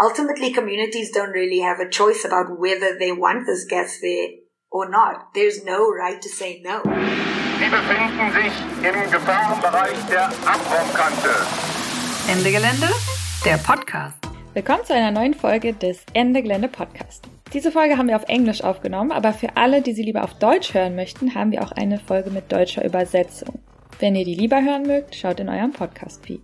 ultimately communities don't really have a choice about whether they want this gas there or not. There's no right to say no. Sie befinden sich im Gefahrenbereich der Abraumkante. Ende Gelände, der Podcast. Willkommen zu einer neuen Folge des Ende Gelände Podcast. Diese Folge haben wir auf Englisch aufgenommen, aber für alle, die sie lieber auf Deutsch hören möchten, haben wir auch eine Folge mit deutscher Übersetzung. Wenn ihr die lieber hören mögt, schaut in eurem Podcast-Feed.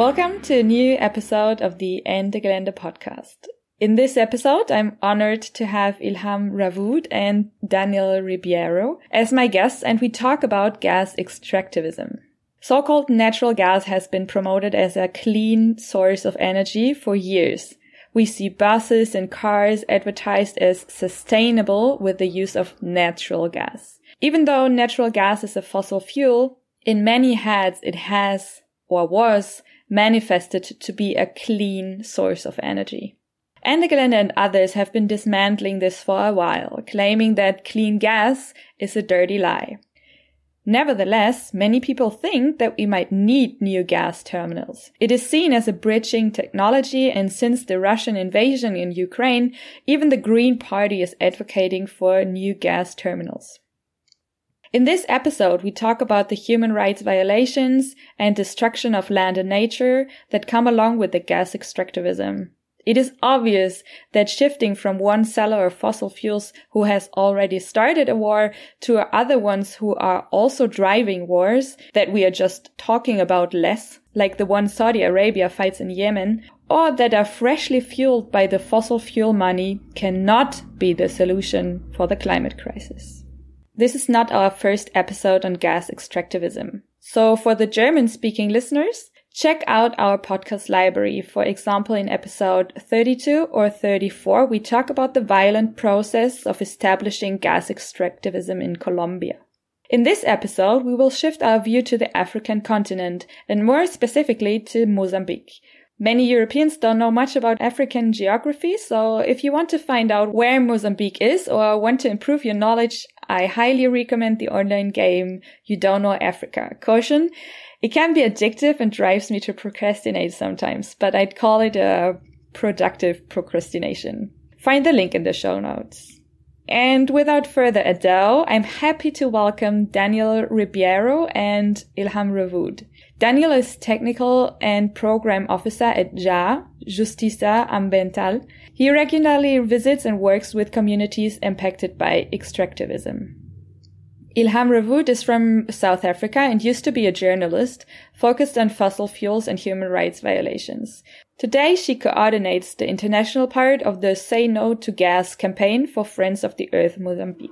Welcome to a new episode of the Ende Gelände podcast. In this episode, I'm honored to have Ilham Rawoot and Daniel Ribeiro as my guests, and we talk about gas extractivism. So-called natural gas has been promoted as a clean source of energy for years. We see buses and cars advertised as sustainable with the use of natural gas. Even though natural gas is a fossil fuel, in many heads it has or was manifested to be a clean source of energy. Ende Gelände and others have been dismantling this for a while, claiming that clean gas is a dirty lie. Nevertheless, many people think that we might need new gas terminals. It is seen as a bridging technology, and since the Russian invasion in Ukraine, even the Green Party is advocating for new gas terminals. In this episode, we talk about the human rights violations and destruction of land and nature that come along with the gas extractivism. It is obvious that shifting from one seller of fossil fuels who has already started a war to other ones who are also driving wars that we are just talking about less, like the one Saudi Arabia fights in Yemen, or that are freshly fueled by the fossil fuel money cannot be the solution for the climate crisis. This is not our first episode on gas extractivism. So for the German speaking listeners, check out our podcast library. For example, in episode 32 or 34, we talk about the violent process of establishing gas extractivism in Colombia. In this episode, we will shift our view to the African continent and more specifically to Mozambique. Many Europeans don't know much about African geography, so if you want to find out where Mozambique is or want to improve your knowledge, I highly recommend the online game You Don't Know Africa. Caution, it can be addictive and drives me to procrastinate sometimes, but I'd call it a productive procrastination. Find the link in the show notes. And without further ado, I'm happy to welcome Daniel Ribeiro and Ilham Rawoot. Daniel is technical and program officer at JA, Justiça Ambiental. He regularly visits and works with communities impacted by extractivism. Ilham Rawoot is from South Africa and used to be a journalist focused on fossil fuels and human rights violations. Today, she coordinates the international part of the Say No to Gas campaign for Friends of the Earth Mozambique.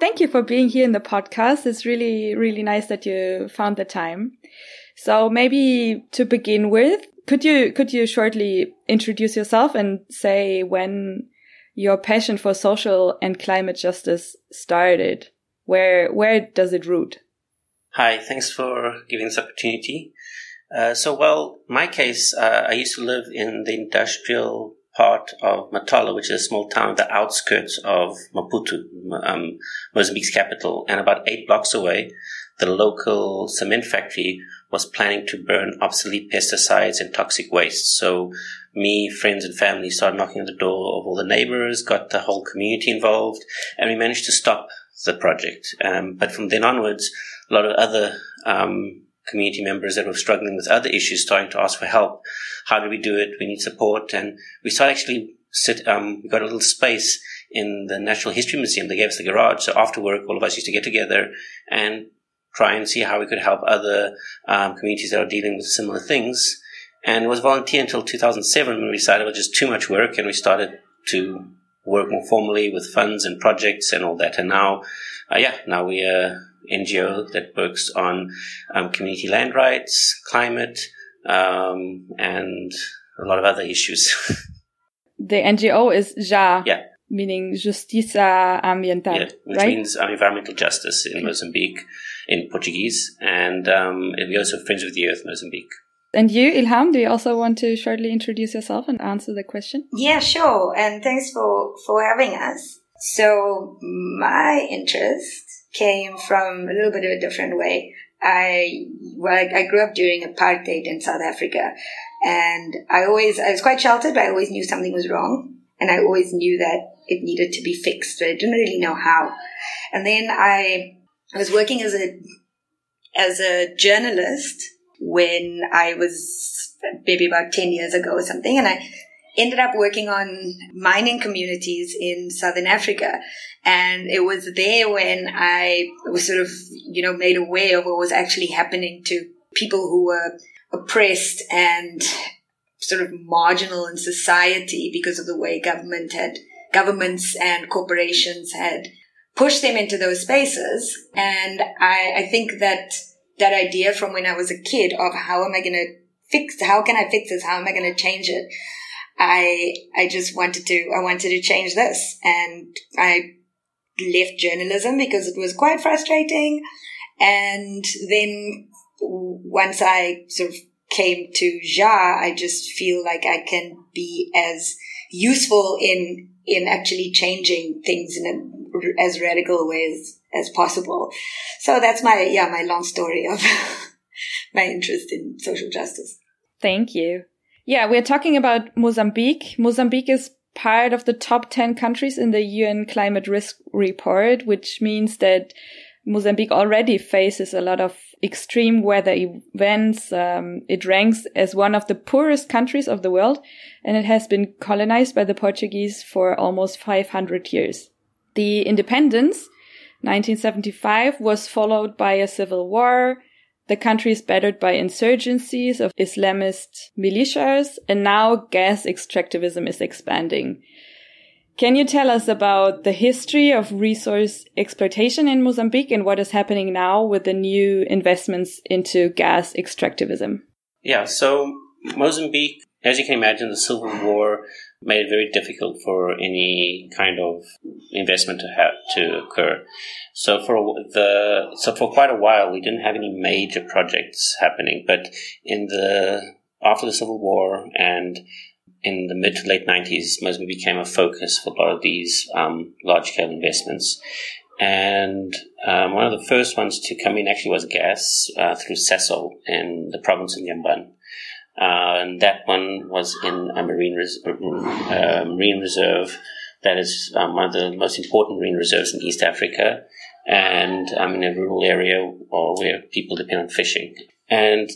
Thank you for being here in the podcast. It's really, really nice that you found the time. So maybe to begin with, could you could you shortly introduce yourself and say when your passion for social and climate justice started? Where where does it root? Hi, thanks for giving this opportunity. Uh, so, well, my case, uh, I used to live in the industrial part of Matola, which is a small town on the outskirts of Maputo, um, Mozambique's capital, and about eight blocks away, the local cement factory was planning to burn obsolete pesticides and toxic waste. So me, friends and family started knocking on the door of all the neighbors, got the whole community involved, and we managed to stop the project. Um, but from then onwards, a lot of other um, community members that were struggling with other issues starting to ask for help. How do we do it? We need support. And we started actually sit, um, we got a little space in the Natural History Museum. They gave us the garage. So after work, all of us used to get together and try and see how we could help other um, communities that are dealing with similar things. And was volunteer until 2007 when we decided it was just too much work and we started to work more formally with funds and projects and all that. And now, uh, yeah, now we are NGO that works on um, community land rights, climate, um, and a lot of other issues. the NGO is JA. Yeah. meaning Justiça Ambiental, yeah, which right? means um, environmental justice in Mozambique in Portuguese. And um, we also have Friends of the Earth Mozambique. And you, Ilham, do you also want to shortly introduce yourself and answer the question? Yeah, sure. And thanks for, for having us. So my interest came from a little bit of a different way. I, well, I, grew up during apartheid in South Africa and I always, I was quite sheltered, but I always knew something was wrong. And I always knew that it needed to be fixed, but I didn't really know how. And then I, I was working as a, as a journalist when I was maybe about 10 years ago or something. And I ended up working on mining communities in Southern Africa. And it was there when I was sort of, you know, made aware of what was actually happening to people who were oppressed and sort of marginal in society because of the way government had, governments and corporations had pushed them into those spaces. And I, I think that that idea from when I was a kid of how am I going to fix, how can I fix this? How am I going to change it? I, I just wanted to, I wanted to change this and I left journalism because it was quite frustrating. And then once I sort of came to JA, I just feel like I can be as useful in, in actually changing things in a, as radical a way as, as possible. So that's my, yeah, my long story of my interest in social justice. Thank you. Yeah, we're talking about Mozambique. Mozambique is part of the top 10 countries in the UN climate risk report, which means that Mozambique already faces a lot of extreme weather events. Um, it ranks as one of the poorest countries of the world, and it has been colonized by the Portuguese for almost 500 years. The independence, 1975, was followed by a civil war, the country is battered by insurgencies of Islamist militias, and now gas extractivism is expanding. Can you tell us about the history of resource exploitation in Mozambique and what is happening now with the new investments into gas extractivism? Yeah, so Mozambique, as you can imagine, the civil war made it very difficult for any kind of investment to have to occur. So for the so for quite a while we didn't have any major projects happening, but in the after the civil war and in the mid to late 90s, Mozambique became a focus for a lot of these um, large scale investments. And um, one of the first ones to come in actually was gas uh, through Sasol in the province of Inhambane. Uh, and that one was in a marine, res- uh, marine reserve that is um, one of the most important marine reserves in East Africa and um, in a rural area where people depend on fishing. And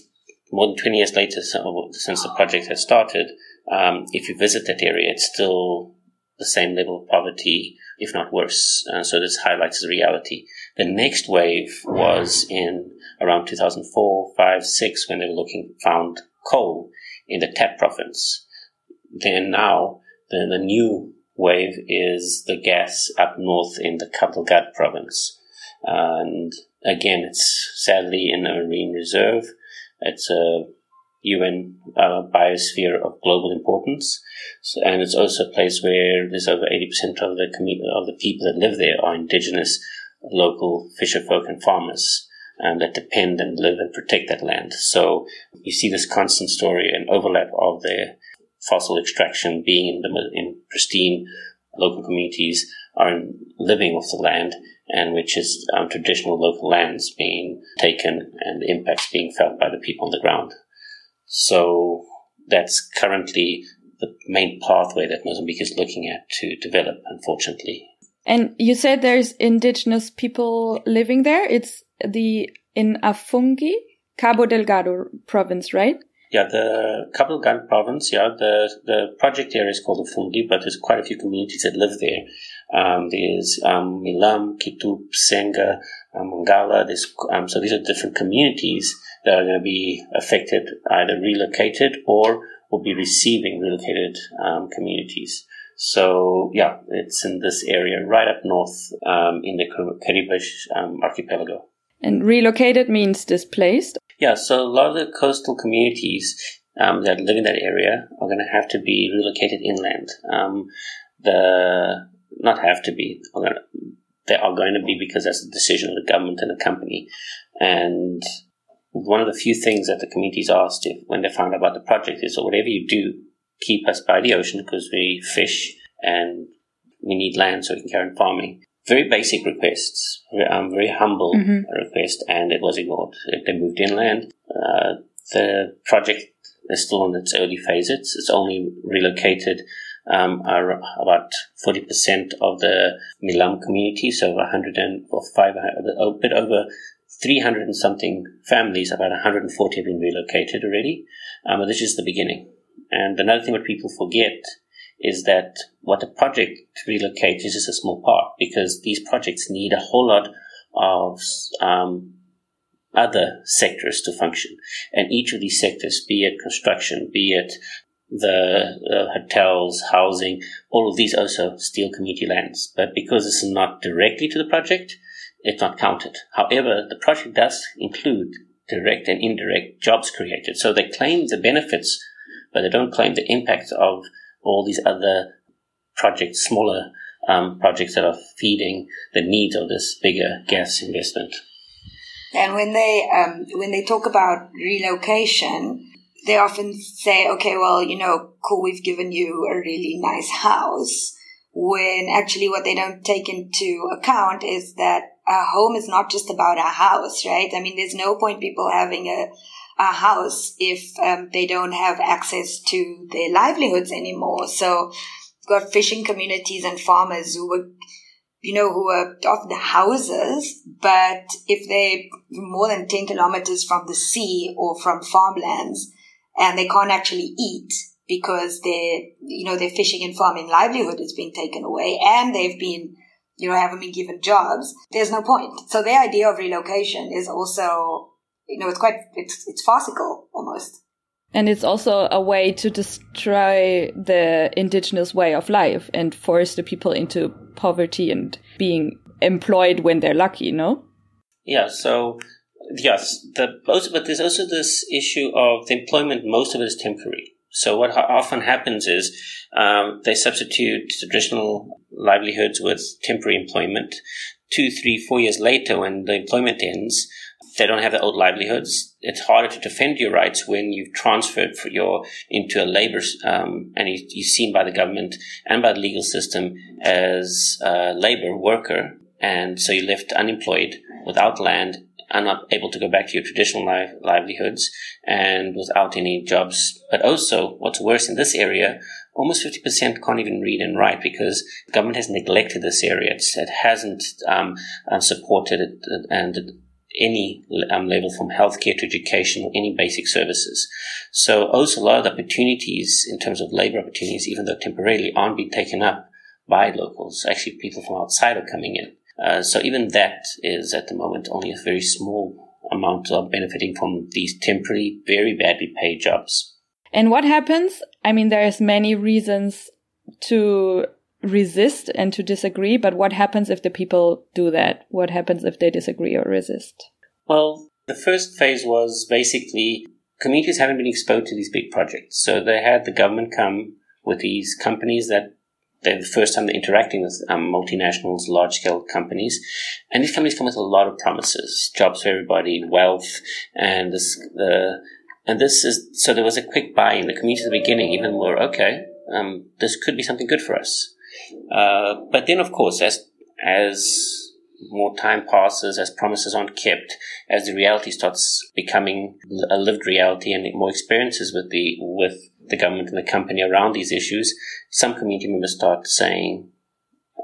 more than 20 years later, since the project has started, um, if you visit that area, it's still the same level of poverty, if not worse. Uh, so this highlights the reality. The next wave was in around 2004, 5, 6, when they were looking, found coal in the Tete province. Then now, the, the new wave is the gas up north in the Cabo Delgado province. And again, it's sadly in a marine reserve. It's a UN uh, biosphere of global importance, so, and it's also a place where there's over 80% of the commu- of the people that live there are indigenous, local fisherfolk and farmers um, that depend and live and protect that land. So you see this constant story and overlap of the fossil extraction being in the in pristine local communities are living off the land and which is um, traditional local lands being taken and the impacts being felt by the people on the ground. So that's currently the main pathway that Mozambique is looking at to develop, unfortunately. And you said there's indigenous people living there. It's the in Afungi, Cabo Delgado province, right? Yeah, the Cabo Delgado province. Yeah, the the project area is called Afungi, but there's quite a few communities that live there. Um, there's um, Milam, Kitup, Senga, um, Mangala. There's, um, so these are different communities that are going to be affected, either relocated or will be receiving relocated um, communities. So yeah, it's in this area right up north um, in the Quirimbas um, archipelago. And relocated means displaced. Yeah, so a lot of the coastal communities um, that live in that area are going to have to be relocated inland. Um, the not have to be. They are going to be because that's the decision of the government and the company. And one of the few things that the communities asked if, when they found out about the project is, so whatever you do, keep us by the ocean because we fish and we need land so we can carry on farming. Very basic requests, very, um, very humble mm-hmm. request, and it was ignored. They moved inland. Uh, the project is still in its early phases. It's only relocated um, about 40% of the Milam community, so 100 and, or 500, a bit over 300 and something families, about 140 have been relocated already. Um, but this is the beginning. And another thing what people forget is that what a project relocates is just a small part because these projects need a whole lot of um, other sectors to function. And each of these sectors, be it construction, be it the uh, hotels, housing, all of these also steal community lands. But because it's not directly to the project, it's not counted. However, the project does include direct and indirect jobs created. So they claim the benefits, but they don't claim the impact of all these other projects, smaller um, projects that are feeding the needs of this bigger gas investment. And when they um, when they talk about relocation, they often say, "Okay, well, you know, cool, we've given you a really nice house." When actually, what they don't take into account is that a home is not just about a house, right? I mean, there's no point people having a a house if um, they don't have access to their livelihoods anymore. So, got fishing communities and farmers who were, you know, who were off the houses, but if they're more than 10 kilometers from the sea or from farmlands and they can't actually eat because their, you know, their fishing and farming livelihood has been taken away and they've been you know, haven't been given jobs, there's no point. So the idea of relocation is also, you know, it's quite, it's, it's farcical almost. And it's also a way to destroy the indigenous way of life and force the people into poverty and being employed when they're lucky, no? Yeah, so yes, the most, but there's also this issue of the employment. Most of it is temporary. So what often happens is um, they substitute traditional livelihoods with temporary employment. Two, three, four years later, when the employment ends, they don't have the old livelihoods. It's harder to defend your rights when you've transferred for your into a labor um, and you, you're seen by the government and by the legal system as a labor worker, and so you're left unemployed without land are not able to go back to your traditional li- livelihoods and without any jobs. But also, what's worse in this area, almost 50% can't even read and write because government has neglected this area. It's, it hasn't um, um, supported it and any um, level from healthcare to education or any basic services. So also a lot of the opportunities in terms of labor opportunities, even though temporarily, aren't being taken up by locals. Actually, people from outside are coming in. Uh, so even that is at the moment only a very small amount of benefiting from these temporary, very badly paid jobs. And what happens? I mean, there's many reasons to resist and to disagree, but what happens if the people do that? What happens if they disagree or resist? Well, the first phase was basically communities haven't been exposed to these big projects. So they had the government come with these companies that they're the first time they're interacting with um, multinationals, large scale companies. And these companies come with a lot of promises jobs for everybody, wealth, and this, the, and this is, so there was a quick buy in the community at the beginning, even more, okay, um, this could be something good for us. Uh, but then, of course, as, as more time passes, as promises aren't kept, as the reality starts becoming a lived reality and more experiences with the, with the government and the company around these issues, some community members start saying,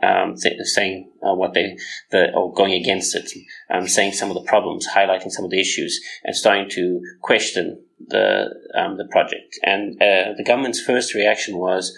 um, saying uh, what they, the, or going against it, um, saying some of the problems, highlighting some of the issues, and starting to question the um, the project. And uh, the government's first reaction was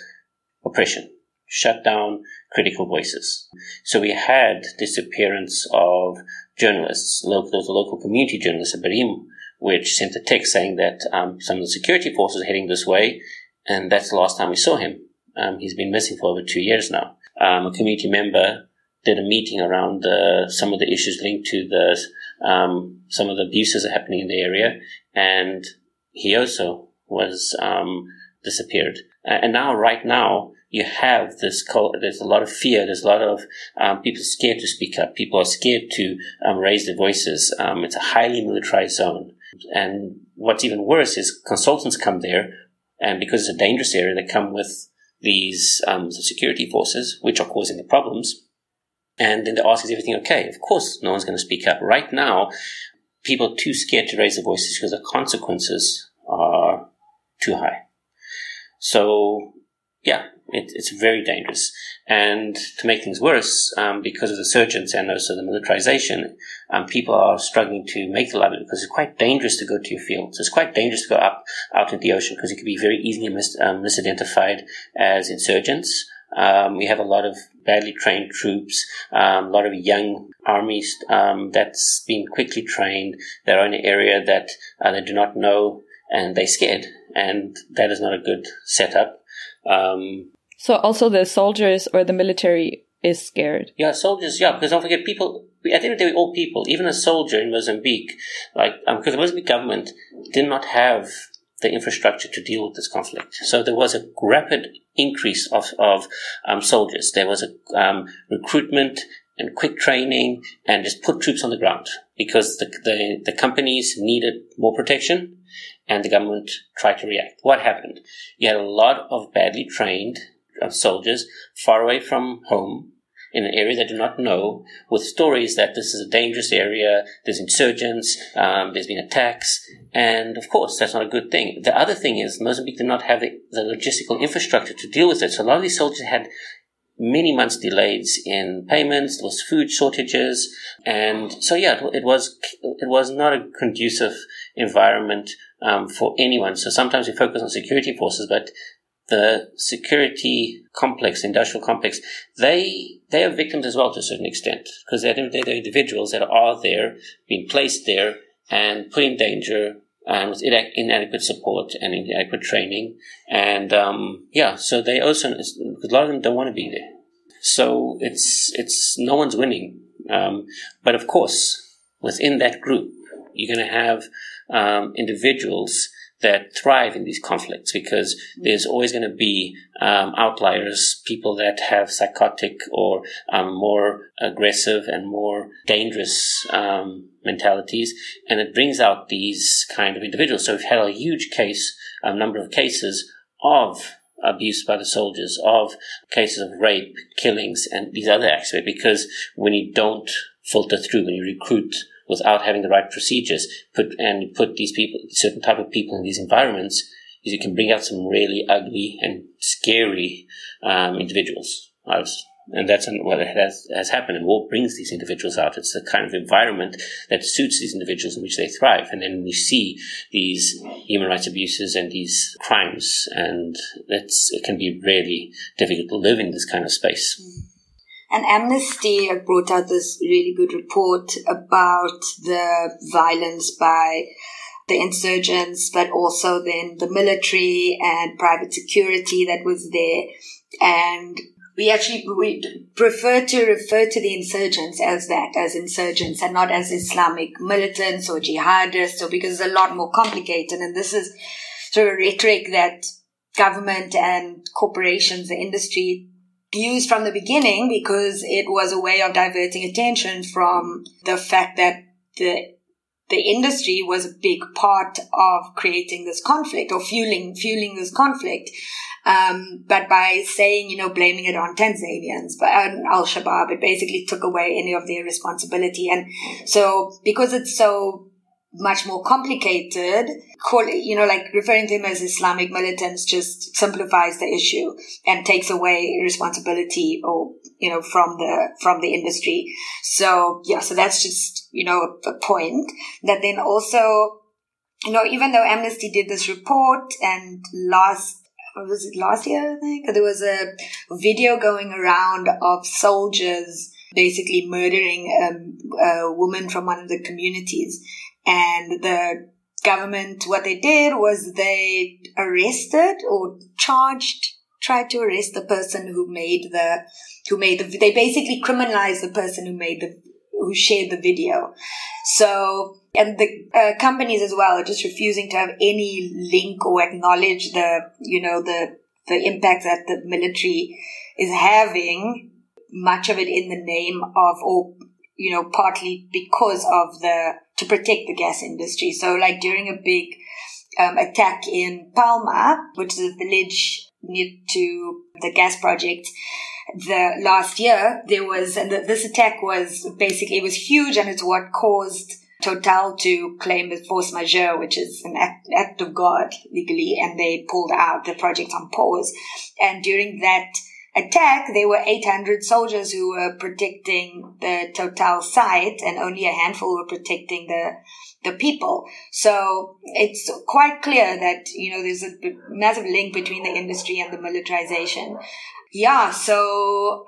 oppression, shut down critical voices. So we had disappearance of journalists, local, those local community journalists at Barim, which sent a text saying that um, some of the security forces are heading this way, and that's the last time we saw him. Um, he's been missing for over two years now. Um, a community member did a meeting around some of the issues linked to the um, some of the abuses are happening in the area, and he also was um, disappeared. And now, right now, you have this there's a lot of fear there's a lot of um, people scared to speak up. People are scared to um, raise their voices. Um, it's a highly militarized zone. And what's even worse is consultants come there and because it's a dangerous area they come with these um, security forces which are causing the problems. And then they ask is everything okay? Of course no one's going to speak up. Right now people are too scared to raise their voices because the consequences are too high. So yeah it, it's very dangerous. And to make things worse, um, because of the surgeons and also the militarization, um, people are struggling to make the livelihood because it's quite dangerous to go to your fields. It's quite dangerous to go up out into the ocean because it can be very easily mis- um, misidentified as insurgents. Um, we have a lot of badly trained troops, um, a lot of young armies um, that's been quickly trained They're in an area that uh, they do not know and they're scared. And that is not a good setup. Um, so also the soldiers or the military is scared. Yeah, soldiers. Yeah, because don't forget, people. At the end of the day, we're all people. Even a soldier in Mozambique, like um, because the Mozambique government did not have the infrastructure to deal with this conflict. So there was a rapid increase of of um, soldiers. There was a um, recruitment and quick training, and just put troops on the ground because the, the the companies needed more protection, and the government tried to react. What happened? You had a lot of badly trained of soldiers far away from home in an area they do not know with stories that this is a dangerous area, there's insurgents, um, there's been attacks, and of course that's not a good thing. The other thing is Mozambique did not have the, the logistical infrastructure to deal with it, so a lot of these soldiers had many months delays in payments, there was food shortages, and so yeah, it, was it was not a conducive environment um, for anyone. So sometimes we focus on security forces, but the security complex, industrial complex, they they are victims as well to a certain extent because they're, they're individuals that are there, being placed there, and put in danger and with inadequate support and inadequate training, and um, yeah, so they also because a lot of them don't want to be there. So it's it's no one's winning, um, but of course within that group you're going to have um, individuals that thrive in these conflicts because there's always going to be um, outliers, people that have psychotic or um, more aggressive and more dangerous um, mentalities, and it brings out these kind of individuals. So we've had a huge case, a number of cases of abuse by the soldiers, of cases of rape, killings, and these other aspects. Because when you don't filter through, when you recruit without having the right procedures, put and put these people, certain type of people in these environments, is you can bring out some really ugly and scary um, individuals. And that's what has, has happened. And war brings these individuals out. It's the kind of environment that suits these individuals in which they thrive. And then we see these human rights abuses and these crimes. And it can be really difficult to live in this kind of space. Mm. And Amnesty brought out this really good report about the violence by the insurgents, but also then the military and private security that was there. And we actually we prefer to refer to the insurgents as that, as insurgents, and not as Islamic militants or jihadists, or because it's a lot more complicated. And this is sort of rhetoric that government and corporations, the industry used from the beginning because it was a way of diverting attention from the fact that the the industry was a big part of creating this conflict or fueling fueling this conflict. Um, but by saying, you know, blaming it on Tanzanians, but on Al Shabaab, it basically took away any of their responsibility. And so, because it's so much more complicated. Call you know, like referring to him as Islamic militants just simplifies the issue and takes away responsibility or, you know, from the, from the industry. So yeah, so that's just, you know, a point that then also, you know, even though Amnesty did this report and last was it last year? I think there was a video going around of soldiers basically murdering um, a woman from one of the communities, and the government, what they did was they arrested or charged, tried to arrest the person who made the, who made the, they basically criminalized the person who made the, who shared the video. So, and the uh, companies as well are just refusing to have any link or acknowledge the, you know, the the impact that the military is having, much of it in the name of, or, you know, partly because of the, to protect the gas industry. So like during a big um, attack in Palma, which is a village near to the gas project, the last year there was, and the, this attack was basically, it was huge and it's what caused Total to claim a force majeure, which is an act, act of God legally, and they pulled out the project on pause. And during that attack, there were 800 soldiers who were protecting the Total site, and only a handful were protecting the the people. So it's quite clear that you know there's a massive link between the industry and the militarization. Yeah, so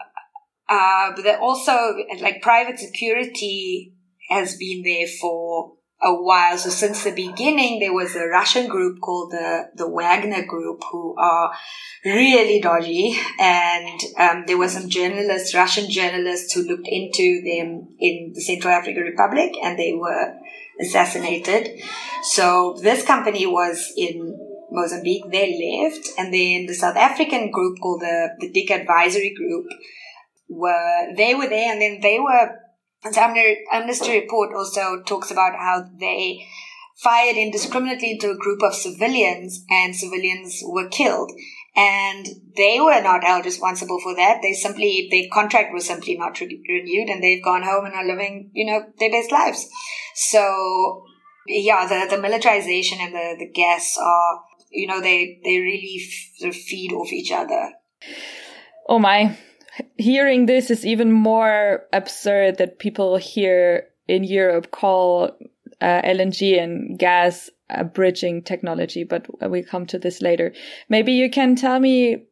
uh, but also like private security has been there for a while. So since the beginning, there was a Russian group called the, the Wagner Group who are really dodgy. And um, there were some journalists, Russian journalists who looked into them in the Central African Republic and they were assassinated. So this company was in Mozambique. They left. And then the South African group called the, the Dyck Advisory Group were, they were there and then they were and so, Amnesty report also talks about how they fired indiscriminately into a group of civilians and civilians were killed. And they were not held responsible for that. They simply, their contract was simply not re- renewed and they've gone home and are living, you know, their best lives. So, yeah, the, the militarization and the, the gas are, you know, they, they really f- feed off each other. Oh my hearing this is even more absurd that people here in Europe call uh, LNG and gas a bridging technology, but we'll come to this later. Maybe you can tell me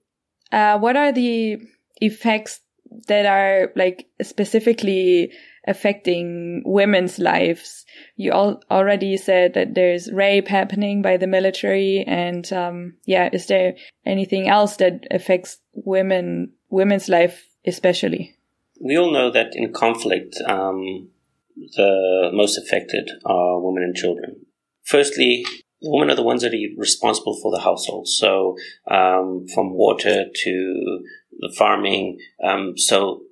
uh, what are the effects that are like specifically affecting women's lives. You all already said that there's rape happening by the military, and um, yeah, is there anything else that affects women women's life especially? We all know that in conflict, um, the most affected are women and children. Firstly, women are the ones that are responsible for the household. So, um, from water to the farming. Um, so,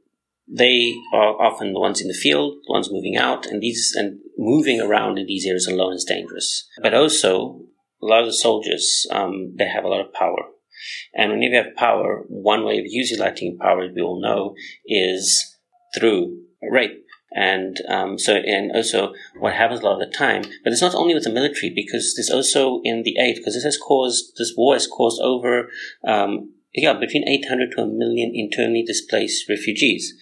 they are often the ones in the field, the ones moving out, and these and moving around in these areas alone is dangerous. But also, a lot of the soldiers, um, they have a lot of power. And when you have power, one way of utilizing power, as we all know, is through rape. And um, so, and also what happens a lot of the time, but it's not only with the military, because there's also in the aid, because this has caused, this war has caused over, um, yeah, between 800 to a million internally displaced refugees.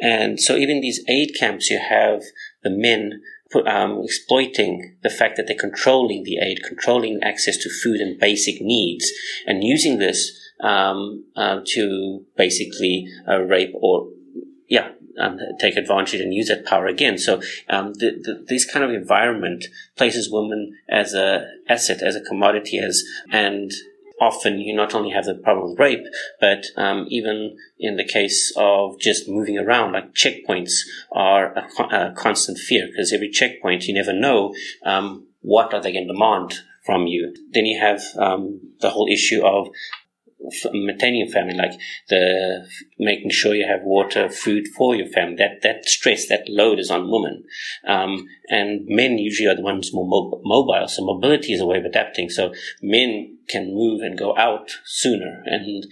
And so even these aid camps, you have the men um, exploiting the fact that they're controlling the aid, controlling access to food and basic needs, and using this um, uh, to basically uh, rape or, yeah, um, take advantage and use that power again. So um, the, the, this kind of environment places women as a asset, as a commodity, as and often you not only have the problem with rape, but um, even in the case of just moving around, like checkpoints are a, a constant fear because every checkpoint you never know um, what are they going to demand from you. Then you have um, the whole issue of maintaining family, like the making sure you have water, food for your family. That that stress, that load is on women, um, and men usually are the ones more mo- mobile. So mobility is a way of adapting. So men can move and go out sooner and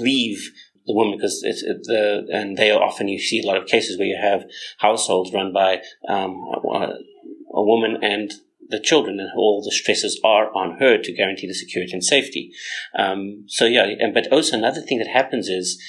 leave the woman because it's it, the and they are often you see a lot of cases where you have households run by um, a, a woman and the children and all the stresses are on her to guarantee the security and safety. Um, so yeah, and, but also another thing that happens is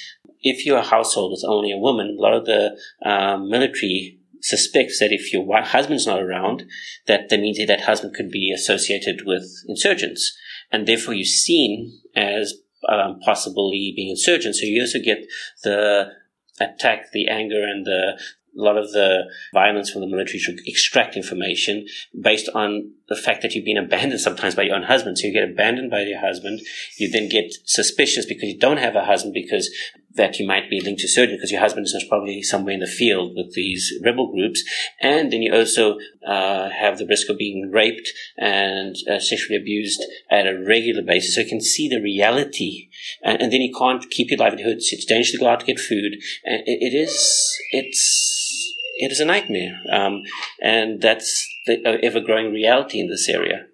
if you're household is only a woman, a lot of the um, military suspects that if your husband's not around, that that means that, that husband could be associated with insurgents, and therefore you're seen as um, possibly being insurgent. So you also get the attack, the anger, and the a lot of the violence from the military should extract information based on the fact that you've been abandoned sometimes by your own husband. So you get abandoned by your husband. You then get suspicious because you don't have a husband because that you might be linked to surgery because your husband is probably somewhere in the field with these rebel groups. And then you also uh, have the risk of being raped and uh, sexually abused at a regular basis. So you can see the reality. And, and then you can't keep your livelihood. It's dangerous to go out to get food. And it, it is, it's, it is a nightmare. Um, and that's the uh, ever growing reality in this area.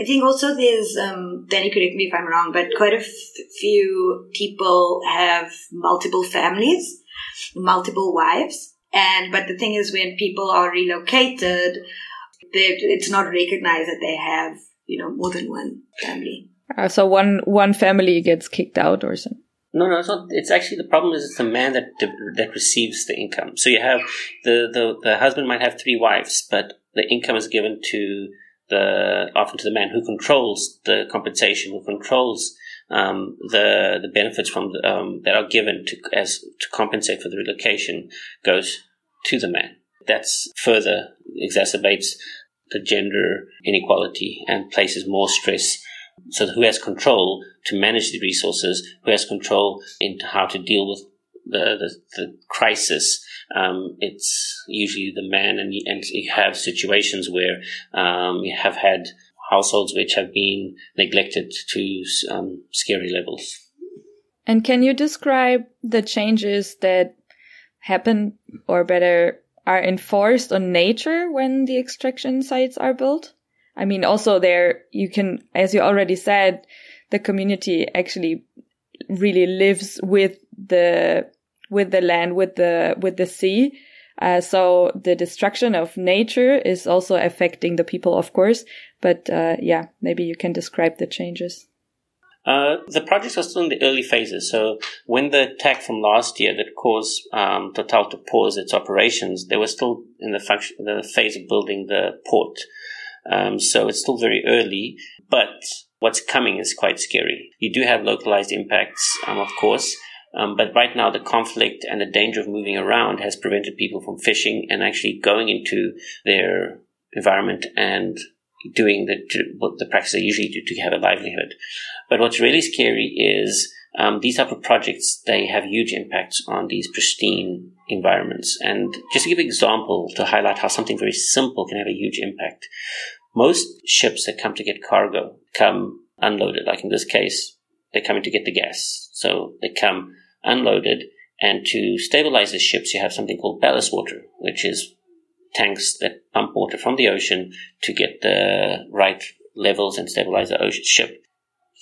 I think also there's, um, Danny, correct me if I'm wrong, but quite a f- few people have multiple families, multiple wives. And, but the thing is when people are relocated, it's not recognized that they have, you know, more than one family. Uh, so one, one family gets kicked out or something. No, no, it's not. It's actually the problem is it's the man that that receives the income. So you have the, the the husband might have three wives, but the income is given to the often to the man who controls the compensation, who controls um, the the benefits from um, that are given to as to compensate for the relocation goes to the man. That's further exacerbates the gender inequality and places more stress. So who has control to manage the resources? Who has control into how to deal with the, the, the crisis, um, it's usually the man, and you, and you have situations where um, you have had households which have been neglected to um, scary levels. And can you describe the changes that happen, or better, are enforced on nature when the extraction sites are built? I mean, also there, you can, as you already said, the community actually really lives with the with the land, with the, with the sea. Uh, so the destruction of nature is also affecting the people, of course. But uh, yeah, maybe you can describe the changes. Uh, the projects are still in the early phases. So when the attack from last year that caused um, Total to pause its operations, they were still in the function, the phase of building the port. Um, so it's still very early, but what's coming is quite scary. You do have localized impacts, um, of course. Um, but right now, the conflict and the danger of moving around has prevented people from fishing and actually going into their environment and doing the what the practice they usually do to have a livelihood. But what's really scary is um, these type of projects they have huge impacts on these pristine environments. And just to give an example to highlight how something very simple can have a huge impact, most ships that come to get cargo come unloaded. Like in this case, they're coming to get the gas, so they come unloaded. And to stabilize the ships, you have something called ballast water, which is tanks that pump water from the ocean to get the right levels and stabilize the ocean ship.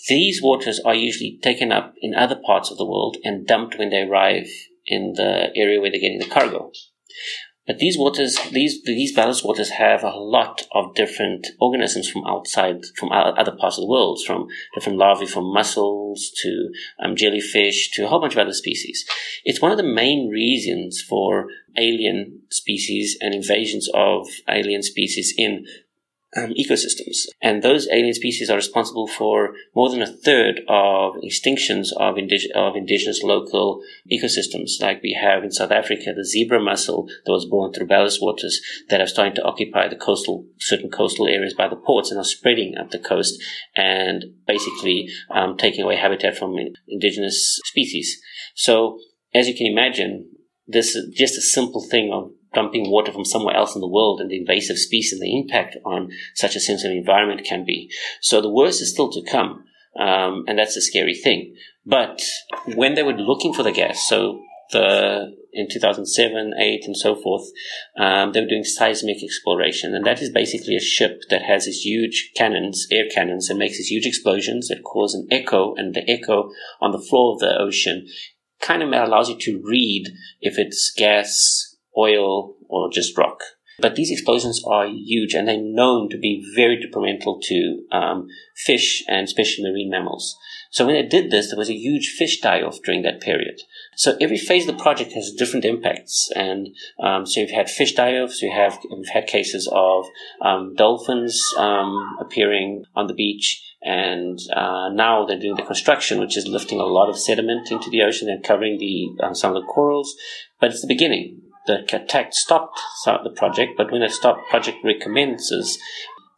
These waters are usually taken up in other parts of the world and dumped when they arrive in the area where they're getting the cargo. But these waters, these these ballast waters have a lot of different organisms from outside, from other parts of the world, from different larvae, from mussels to um, jellyfish to a whole bunch of other species. It's one of the main reasons for alien species and invasions of alien species in um, ecosystems. And those alien species are responsible for more than a third of extinctions of, indig- of indigenous local ecosystems. Like we have in South Africa, the zebra mussel that was born through ballast waters that are starting to occupy the coastal, certain coastal areas by the ports and are spreading up the coast and basically um, taking away habitat from indigenous species. So as you can imagine, this is just a simple thing of dumping water from somewhere else in the world and the invasive species and the impact on such a sensitive environment can be. So the worst is still to come. Um, and that's a scary thing. But when they were looking for the gas, so the in 2007, 8, and so forth, um, they were doing seismic exploration, and that is basically a ship that has these huge cannons, air cannons, and makes these huge explosions that cause an echo, and the echo on the floor of the ocean kind of allows you to read if it's gas, oil, or just rock. But these explosions are huge and they're known to be very detrimental to um, fish and especially marine mammals. So when they did this, there was a huge fish die-off during that period. So every phase of the project has different impacts, and um, so you've had fish die-offs. You have we've had cases of um, dolphins um, appearing on the beach, and uh, now they're doing the construction, which is lifting a lot of sediment into the ocean and covering the uh, some of the corals. But it's the beginning the attack stopped the project, but when the stop project recommences,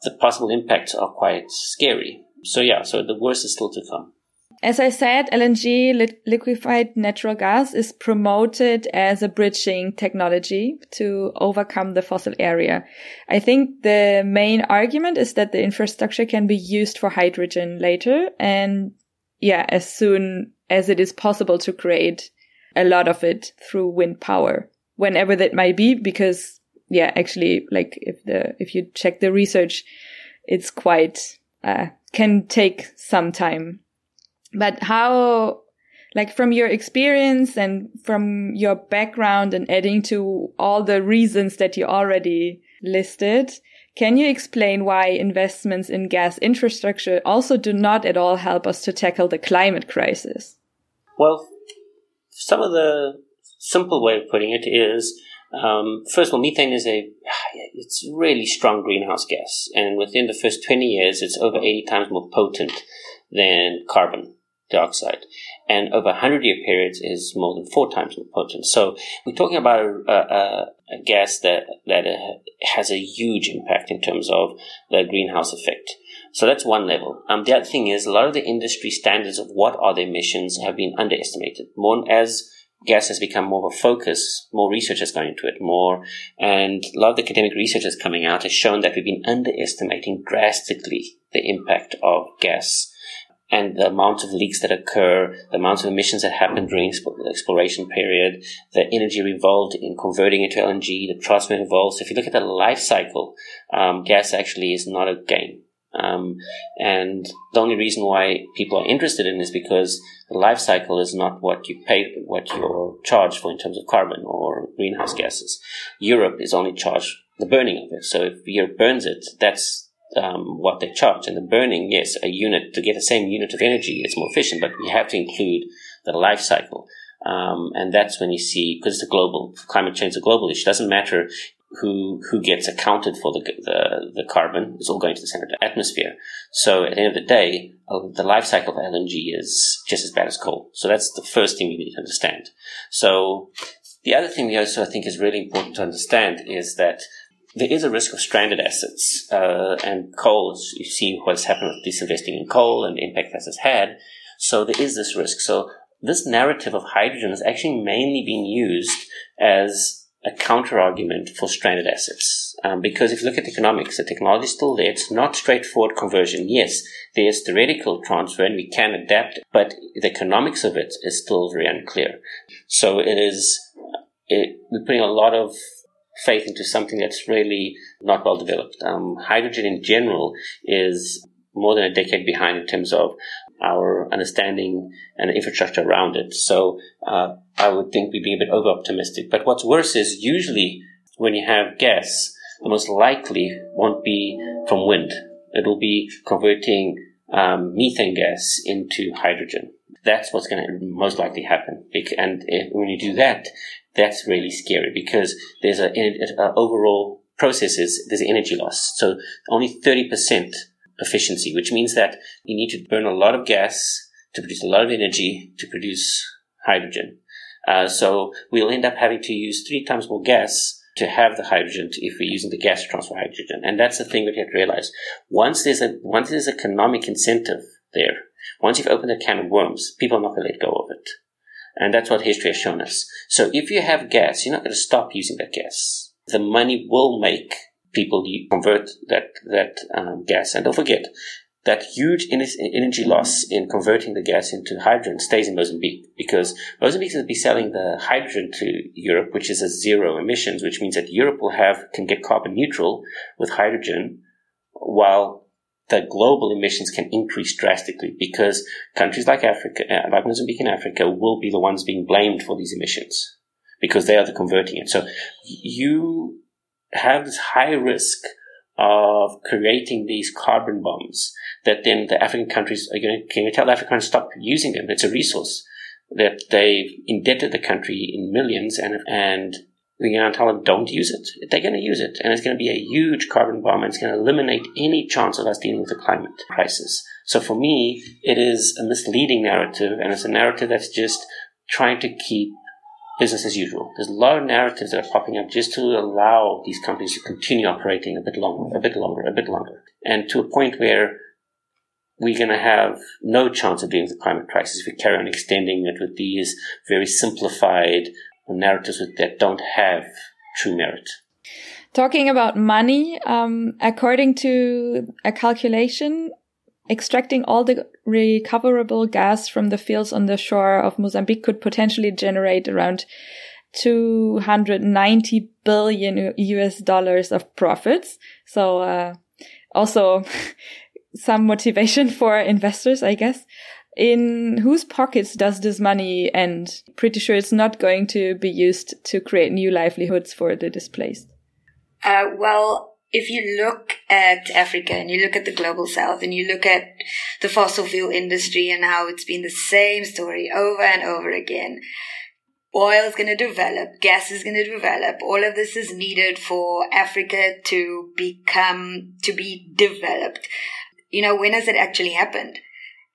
the possible impacts are quite scary. So yeah, so the worst is still to come. as I said, LNG, li- liquefied natural gas, is promoted as a bridging technology to overcome the fossil area. I think the main argument is that the infrastructure can be used for hydrogen later. And yeah, as soon as it is possible to create a lot of it through wind power, whenever that might be, because yeah, actually, like if the, if you check the research, it's quite, uh, can take some time but how, like from your experience and from your background and adding to all the reasons that you already listed, can you explain why investments in gas infrastructure also do not at all help us to tackle the climate crisis? Well, some of the simple way of putting it is um, first of all, methane is a it's really strong greenhouse gas, and within the first twenty years, it's over eighty times more potent than carbon dioxide, and over 100 year periods is more than four times more potent. So we're talking about a, a, a gas that, that uh, has a huge impact in terms of the greenhouse effect. So that's one level. Um, the other thing is a lot of the industry standards of what are the emissions have been underestimated. More as gas has become more of a focus, more research has gone into it, more, and a lot of the academic research that's coming out has shown that we've been underestimating drastically the impact of gas and the amount of leaks that occur, the amount of emissions that happen during the exploration period, the energy involved in converting it to LNG, the transport involved. So if you look at the life cycle, um, gas actually is not a game. Um, and the only reason why people are interested in is because the life cycle is not what you pay, what you're charged for in terms of carbon or greenhouse gases. Europe is only charged the burning of it. So if Europe burns it, that's um, what they charge. And the burning, yes, a unit to get the same unit of energy, it's more efficient, but we have to include the life cycle. Um, and that's when you see, because it's a global, climate change is a global issue. It doesn't matter who, who gets accounted for the, the, the carbon. It's all going to the center of the atmosphere. So at the end of the day, uh, the life cycle of LNG is just as bad as coal. So that's the first thing we need to understand. So the other thing we also I think is really important to understand is that there is a risk of stranded assets, uh, and coal, you see what's happened with disinvesting in coal and the impact that has had. So there is this risk. So this narrative of hydrogen has actually mainly been used as a counter argument for stranded assets. Um, because if you look at economics, the technology is still there. It's not straightforward conversion. Yes, there's theoretical transfer and we can adapt, but the economics of it is still very unclear. So it is, it, we're putting a lot of faith into something that's really not well developed. Um, hydrogen in general is more than a decade behind in terms of our understanding and infrastructure around it. So uh, I would think we'd be a bit over optimistic. But what's worse is usually when you have gas, the most likely won't be from wind. It will be converting um, methane gas into hydrogen. That's what's going to most likely happen. And if, when you do that, that's really scary because there's a, a overall processes, there's energy loss. So only 30% efficiency, which means that you need to burn a lot of gas to produce a lot of energy to produce hydrogen. Uh, so we'll end up having to use three times more gas to have the hydrogen if we're using the gas to transfer hydrogen. And that's the thing that you have to realize. Once there's a, once there's economic incentive there, once you've opened a can of worms, people are not going to let go of it. And that's what history has shown us. So if you have gas, you're not going to stop using that gas. The money will make people convert that, that um, gas. And don't forget, that huge energy loss in converting the gas into hydrogen stays in Mozambique because Mozambique is be selling the hydrogen to Europe, which is a zero emissions, which means that Europe will have can get carbon neutral with hydrogen, while the global emissions can increase drastically because countries like Africa, uh, like Mozambique and Africa, will be the ones being blamed for these emissions because they are the converting it. So you have this high risk of creating these carbon bombs that then the African countries are going to, can you tell African to stop using them? It's a resource that they've indebted the country in millions and, and we're going to tell them don't use it. They're going to use it, and it's going to be a huge carbon bomb, and it's going to eliminate any chance of us dealing with the climate crisis. So for me, it is a misleading narrative, and it's a narrative that's just trying to keep business as usual. There's a lot of narratives that are popping up just to allow these companies to continue operating a bit longer, a bit longer, a bit longer, and to a point where we're going to have no chance of dealing with the climate crisis if we carry on extending it with these very simplified narratives that don't have true merit. Talking about money, um, according to a calculation, extracting all the recoverable gas from the fields on the shore of Mozambique could potentially generate around 290 billion US dollars of profits. So, uh, also some motivation for investors, I guess. In whose pockets does this money end? Pretty sure it's not going to be used to create new livelihoods for the displaced. Uh, well, if you look at Africa and you look at the global south and you look at the fossil fuel industry and how it's been the same story over and over again, oil is going to develop, gas is going to develop. All of this is needed for Africa to become, to be developed. You know, when has it actually happened?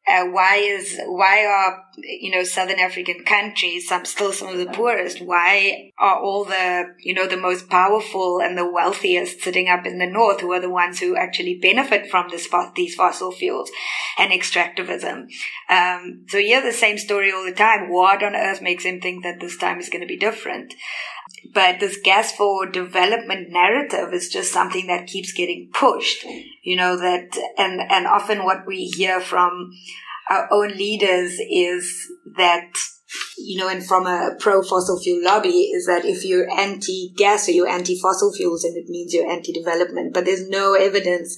Uh, why is why are you know southern african countries some still some of the poorest why are all the you know the most powerful and the wealthiest sitting up in the north who are the ones who actually benefit from this these fossil fuels and extractivism? Um, so yeah the same story all the time. What on earth makes him think that this time is going to be different but this gas for development narrative is just something that keeps getting pushed you know that and and often what we hear from our own leaders is that you know, and from a pro fossil fuel lobby is that if you're anti gas or you're anti fossil fuels, and it means you're anti development. But there's no evidence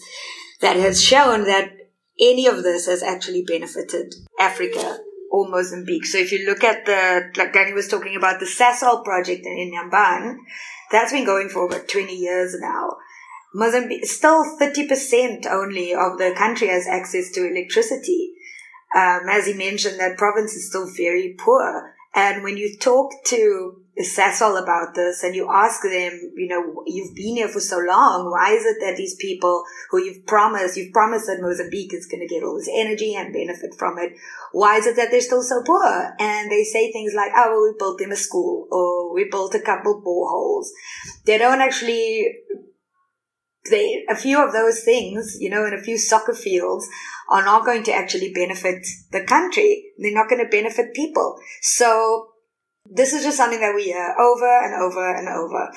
that has shown that any of this has actually benefited Africa or Mozambique. So if you look at the, like Danny was talking about the Sasol project in Inhambane, that's been going for about 20 years now. Mozambique, still 30% only of the country has access to electricity. Um, as he mentioned, that province is still very poor. And when you talk to Sasol about this and you ask them, you know, you've been here for so long. Why is it that these people who you've promised, you've promised that Mozambique is going to get all this energy and benefit from it. Why is it that they're still so poor? And they say things like, oh, well, we built them a school or we built a couple boreholes. They don't actually they, a few of those things, you know, in a few soccer fields are not going to actually benefit the country. They're not going to benefit people. So this is just something that we hear over and over and over.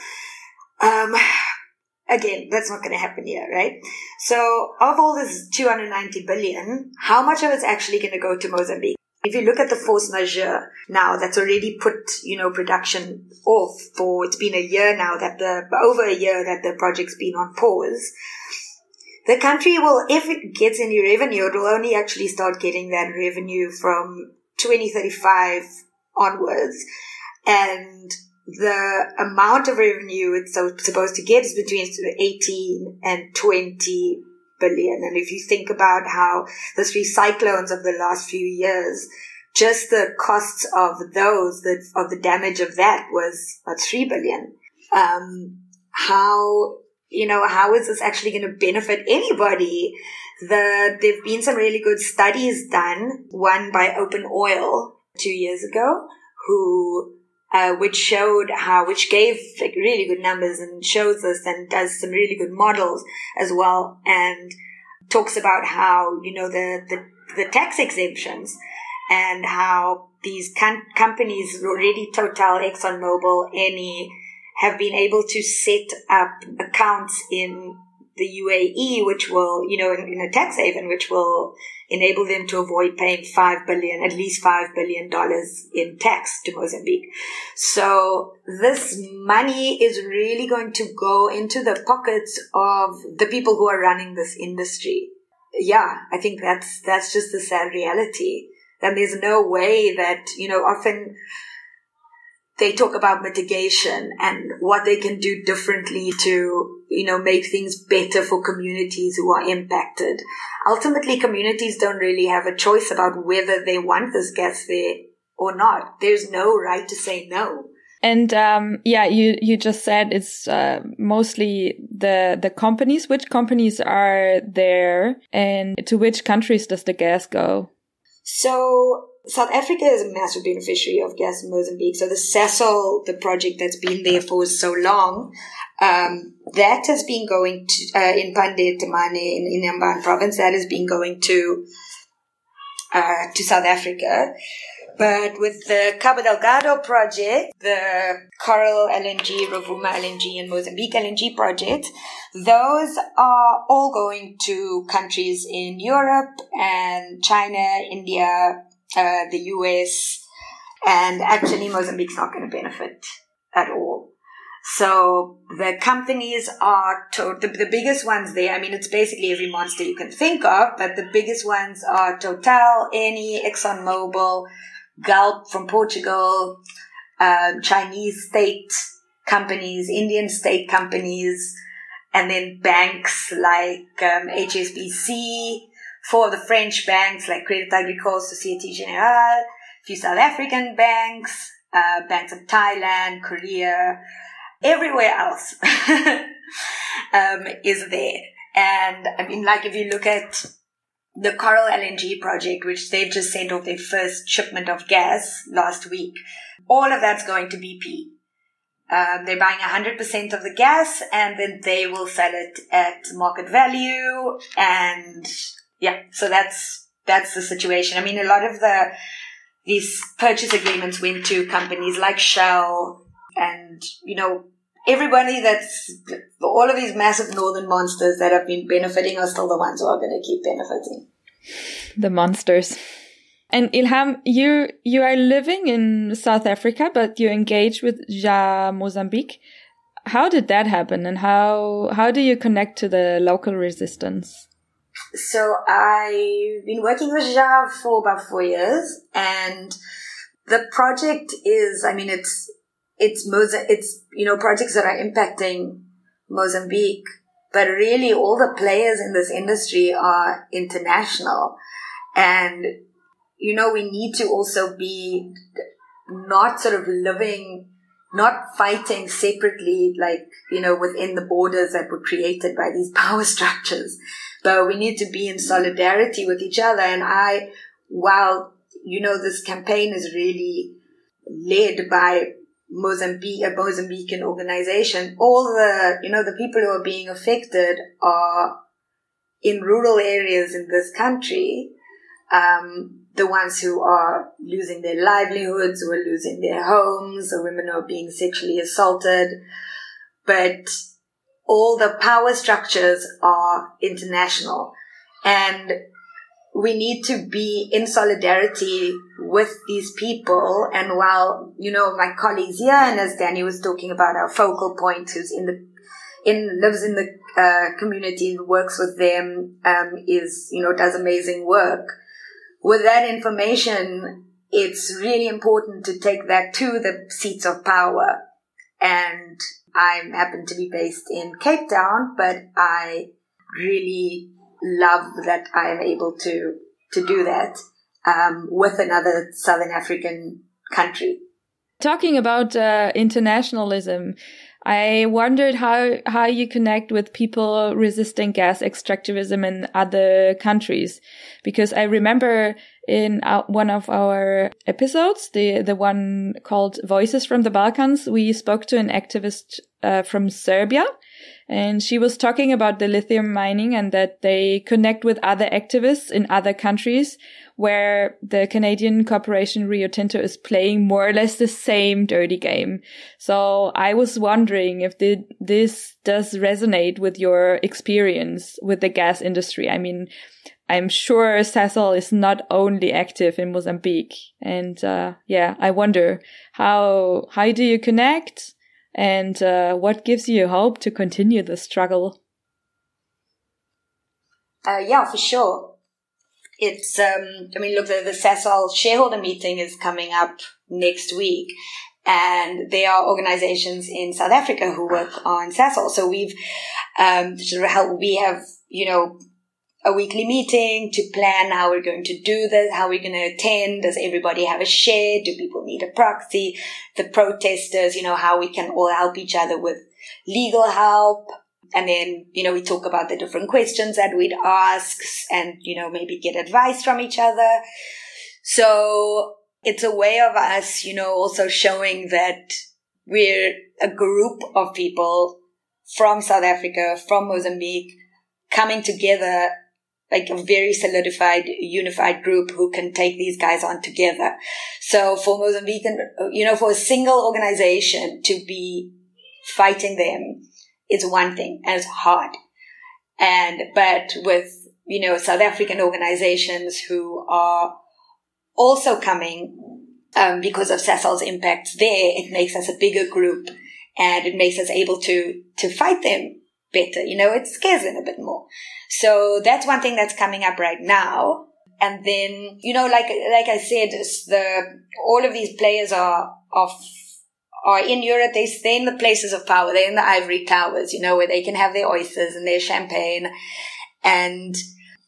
Um, again, that's not going to happen here, right? So of all this 290 billion, how much of it's actually going to go to Mozambique? If you look at the force majeure now, that's already put, you know, production off for, it's been a year now that the, over a year that the project's been on pause. The country will, if it gets any revenue, it will only actually start getting that revenue from 2035 onwards. And the amount of revenue it's supposed to get is between 18 and 20 billion. And if you think about how the three cyclones of the last few years, just the costs of those, the, of the damage of that was about three billion. Um, how, you know, how is this actually going to benefit anybody? The, there've been some really good studies done, one by Open Oil two years ago, who uh, which showed how, which gave like really good numbers and shows us and does some really good models as well, and talks about how you know the the, the tax exemptions and how these com- companies already Total, ExxonMobil, Eni have been able to set up accounts in the UAE, which will, you know, in, in, a tax haven, which will enable them to avoid paying five billion, at least five billion dollars in tax to Mozambique. So this money is really going to go into the pockets of the people who are running this industry. Yeah, I think that's, that's just the sad reality. And there's no way that, you know, often they talk about mitigation and what they can do differently to, you know, make things better for communities who are impacted. Ultimately, communities don't really have a choice about whether they want this gas there or not. There's no right to say no. And um, yeah, you you just said it's uh, mostly the the companies. Which companies are there, and to which countries does the gas go? So South Africa is a massive beneficiary of gas in Mozambique. So the Sasol, the project that's been there for so long, um, that has been going to, uh, in Pande Temane in, in Inhambane province, that has been going to, uh, to South Africa. But with the Cabo Delgado project, the Coral LNG, Rovuma LNG, and Mozambique LNG project, those are all going to countries in Europe and China, India, uh, the US, and actually Mozambique's not going to benefit at all. So the companies are to- the, the biggest ones there. I mean, it's basically every monster you can think of, but the biggest ones are Total, Eni, ExxonMobil, Galp from Portugal, um, Chinese state companies, Indian state companies, and then banks like um, HSBC, four of the French banks like Crédit Agricole, Société Générale, a few South African banks, uh, banks of Thailand, Korea, everywhere else um, is there. And I mean, like if you look at the Coral LNG project, which they've just sent off their first shipment of gas last week, all of that's going to BP. Um, they're buying 100% of the gas and then they will sell it at market value. And yeah, so that's, that's the situation. I mean, a lot of the, these purchase agreements went to companies like Shell and, you know, everybody that's all of these massive northern monsters that have been benefiting are still the ones who are going to keep benefiting. The monsters. And Ilham, you you are living in South Africa, but you engage with Ja Mozambique. How did that happen, and how how do you connect to the local resistance? So I've been working with Ja for about four years, and the project is, I mean, it's it's Moza- it's you know projects that are impacting Mozambique, but really all the players in this industry are international, and you know we need to also be not sort of living not fighting separately like you know within the borders that were created by these power structures but we need to be in solidarity with each other. And i while you know this campaign is really led by Mozambique, a Mozambican organization, all the, you know, the people who are being affected are in rural areas in this country, um, the ones who are losing their livelihoods, who are losing their homes, the women who are being sexually assaulted. But all the power structures are international. And we need to be in solidarity with these people. And while, you know, my colleagues here, and as Danny was talking about our focal point who's in the, in, lives in the uh, community, works with them, um, is, you know, does amazing work. With that information, it's really important to take that to the seats of power. And I happen to be based in Cape Town, but I really love that I am able to to do that um, with another Southern African country. Talking about uh, internationalism, I wondered how how you connect with people resisting gas extractivism in other countries, because I remember in our, one of our episodes, the the one called "Voices from the Balkans," we spoke to an activist uh, from Serbia and she was talking about the lithium mining and that they connect with other activists in other countries where the Canadian corporation Rio Tinto is playing more or less the same dirty game. So I was wondering if the, this does resonate with your experience with the gas industry. I mean, I'm sure Sasol is not only active in Mozambique. And, uh, yeah, I wonder how, how do you connect? And uh, what gives you hope to continue the struggle? Uh, yeah, for sure. It's, um, I mean, look, the, the Sasol shareholder meeting is coming up next week. And there are organizations in South Africa who work on Sasol. So we've, um, sort of we have, you know, a weekly meeting to plan how we're going to do this, how we're going to attend. Does everybody have a share? Do people need a proxy? The protesters, you know, how we can all help each other with legal help. And then, you know, we talk about the different questions that we'd ask and, you know, maybe get advice from each other. So it's a way of us, you know, also showing that we're a group of people from South Africa, from Mozambique, coming together like a very solidified, unified group who can take these guys on together. So for Mozambique, you know, for a single organization to be fighting them is one thing and it's hard. And, but with, you know, South African organizations who are also coming, um, because of Sasol's impact there, it makes us a bigger group and it makes us able to, to fight them better. You know, it scares them a bit more. So that's one thing that's coming up right now. And then, you know, like, like I said, the, all of these players are, are, are in Europe. They stay in the places of power. They're in the ivory towers, you know, where they can have their oysters and their champagne. And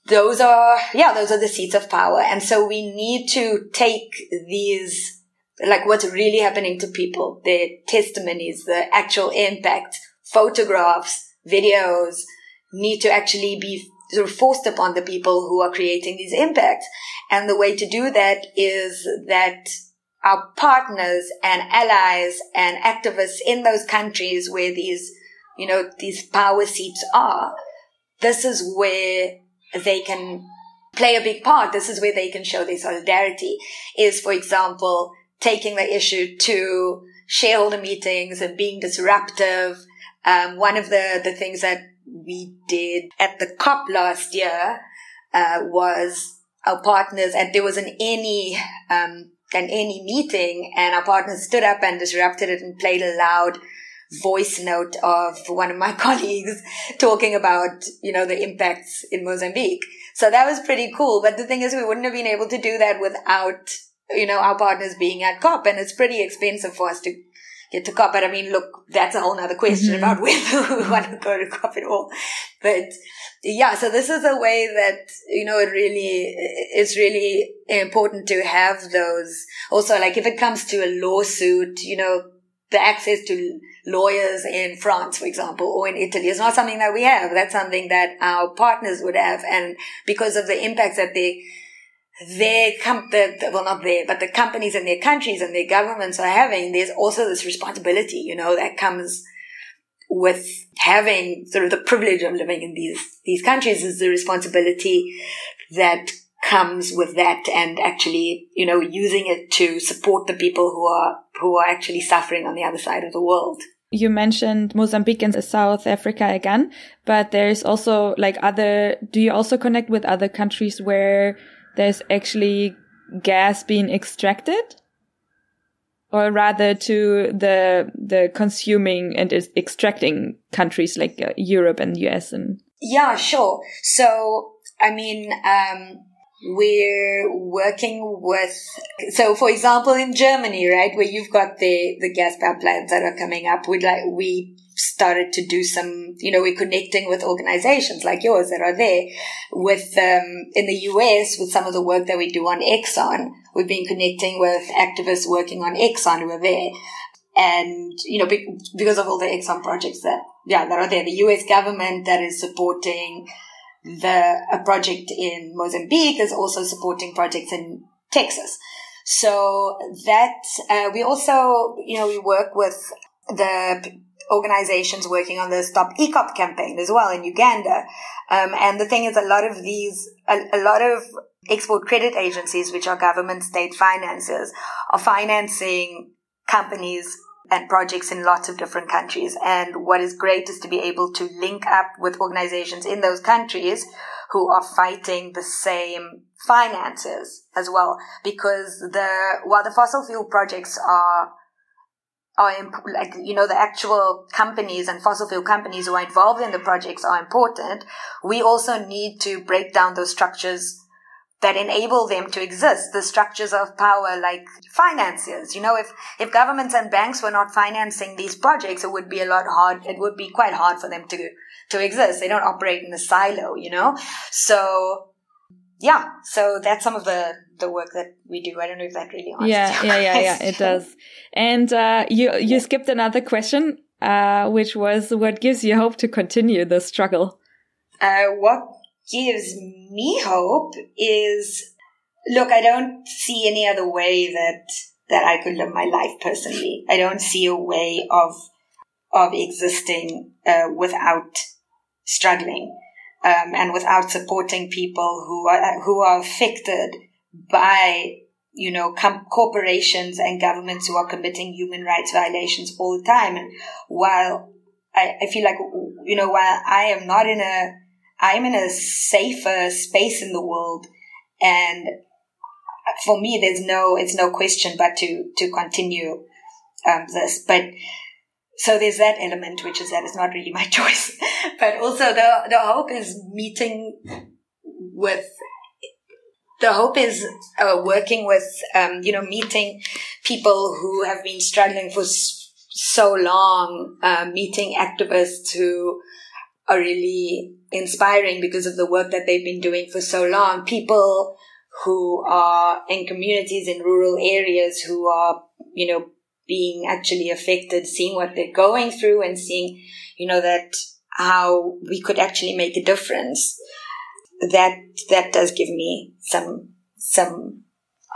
those are, yeah, those are the seats of power. And so we need to take these, like what's really happening to people, their testimonies, the actual impact, photographs, videos, need to actually be sort of forced upon the people who are creating these impacts. And the way to do that is that our partners and allies and activists in those countries where these, you know, these power seats are, this is where they can play a big part. This is where they can show their solidarity is, for example, taking the issue to shareholder meetings and being disruptive. Um, one of the, the things that we did at the COP last year uh, was our partners, and there was an Eni um, an Eni meeting, and our partners stood up and disrupted it and played a loud voice note of one of my colleagues talking about you know the impacts in Mozambique. So that was pretty cool. But the thing is, we wouldn't have been able to do that without you know our partners being at COP, and it's pretty expensive for us to get to COP. But I mean, look, that's a whole other question mm-hmm. about whether we want to go to COP at all. But yeah, so this is a way that, you know, it really, it's really important to have those. Also, like if it comes to a lawsuit, you know, the access to lawyers in France, for example, or in Italy is not something that we have. That's something that our partners would have. And because of the impacts that they, their com- the, well not their but the companies and their countries and their governments are having there's also this responsibility you know that comes with having sort of the privilege of living in these these countries is the responsibility that comes with that and actually you know using it to support the people who are who are actually suffering on the other side of the world. You mentioned Mozambique and South Africa again, but there's also like other, do you also connect with other countries where there's actually gas being extracted? Or rather to the the consuming and extracting countries like uh, Europe and US and yeah sure. So i mean um we're working with so for example in germany right where you've got the the gas pipelines that are coming up we like we started to do some, you know, we're connecting with organizations like yours that are there with, um, in the US with some of the work that we do on Exxon. We've been connecting with activists working on Exxon who are there. And, you know, because of all the Exxon projects that, yeah, that are there, the US government that is supporting the, a project in Mozambique is also supporting projects in Texas. So that, uh, we also, you know, we work with the organizations working on the Stop EACOP campaign as well in Uganda. Um, and the thing is, a lot of these, a, a, lot of export credit agencies, which are government state finances, are financing companies and projects in lots of different countries. And what is great is to be able to link up with organizations in those countries who are fighting the same finances as well. Because the, while the fossil fuel projects are are imp- like you know the actual companies and fossil fuel companies who are involved in the projects are important we also need to break down those structures that enable them to exist the structures of power like financiers you know if if governments and banks were not financing these projects it would be a lot hard it would be quite hard for them to to exist they don't operate in a silo you know so yeah so that's some of the the work that we do. I don't know if that really answers yeah, yeah, yeah, yeah, it does. And uh, you you skipped another question, uh, which was what gives you hope to continue the struggle. Uh, what gives me hope is look, I don't see any other way that that I could live my life personally. I don't see a way of of existing uh, without struggling um, and without supporting people who are who are affected by you know com- corporations and governments who are committing human rights violations all the time. And while I, I feel like you know while I am not in a I'm in a safer space in the world and for me, there's no, it's no question but to, to continue um, this. But so there's that element, which is that it's not really my choice. but also the, the hope is meeting with, the hope is uh, working with, um, you know, meeting people who have been struggling for so long, uh, meeting activists who are really inspiring because of the work that they've been doing for so long. People who are in communities in rural areas who are, you know, being actually affected, seeing what they're going through and seeing, you know, that how we could actually make a difference. That, that does give me some, some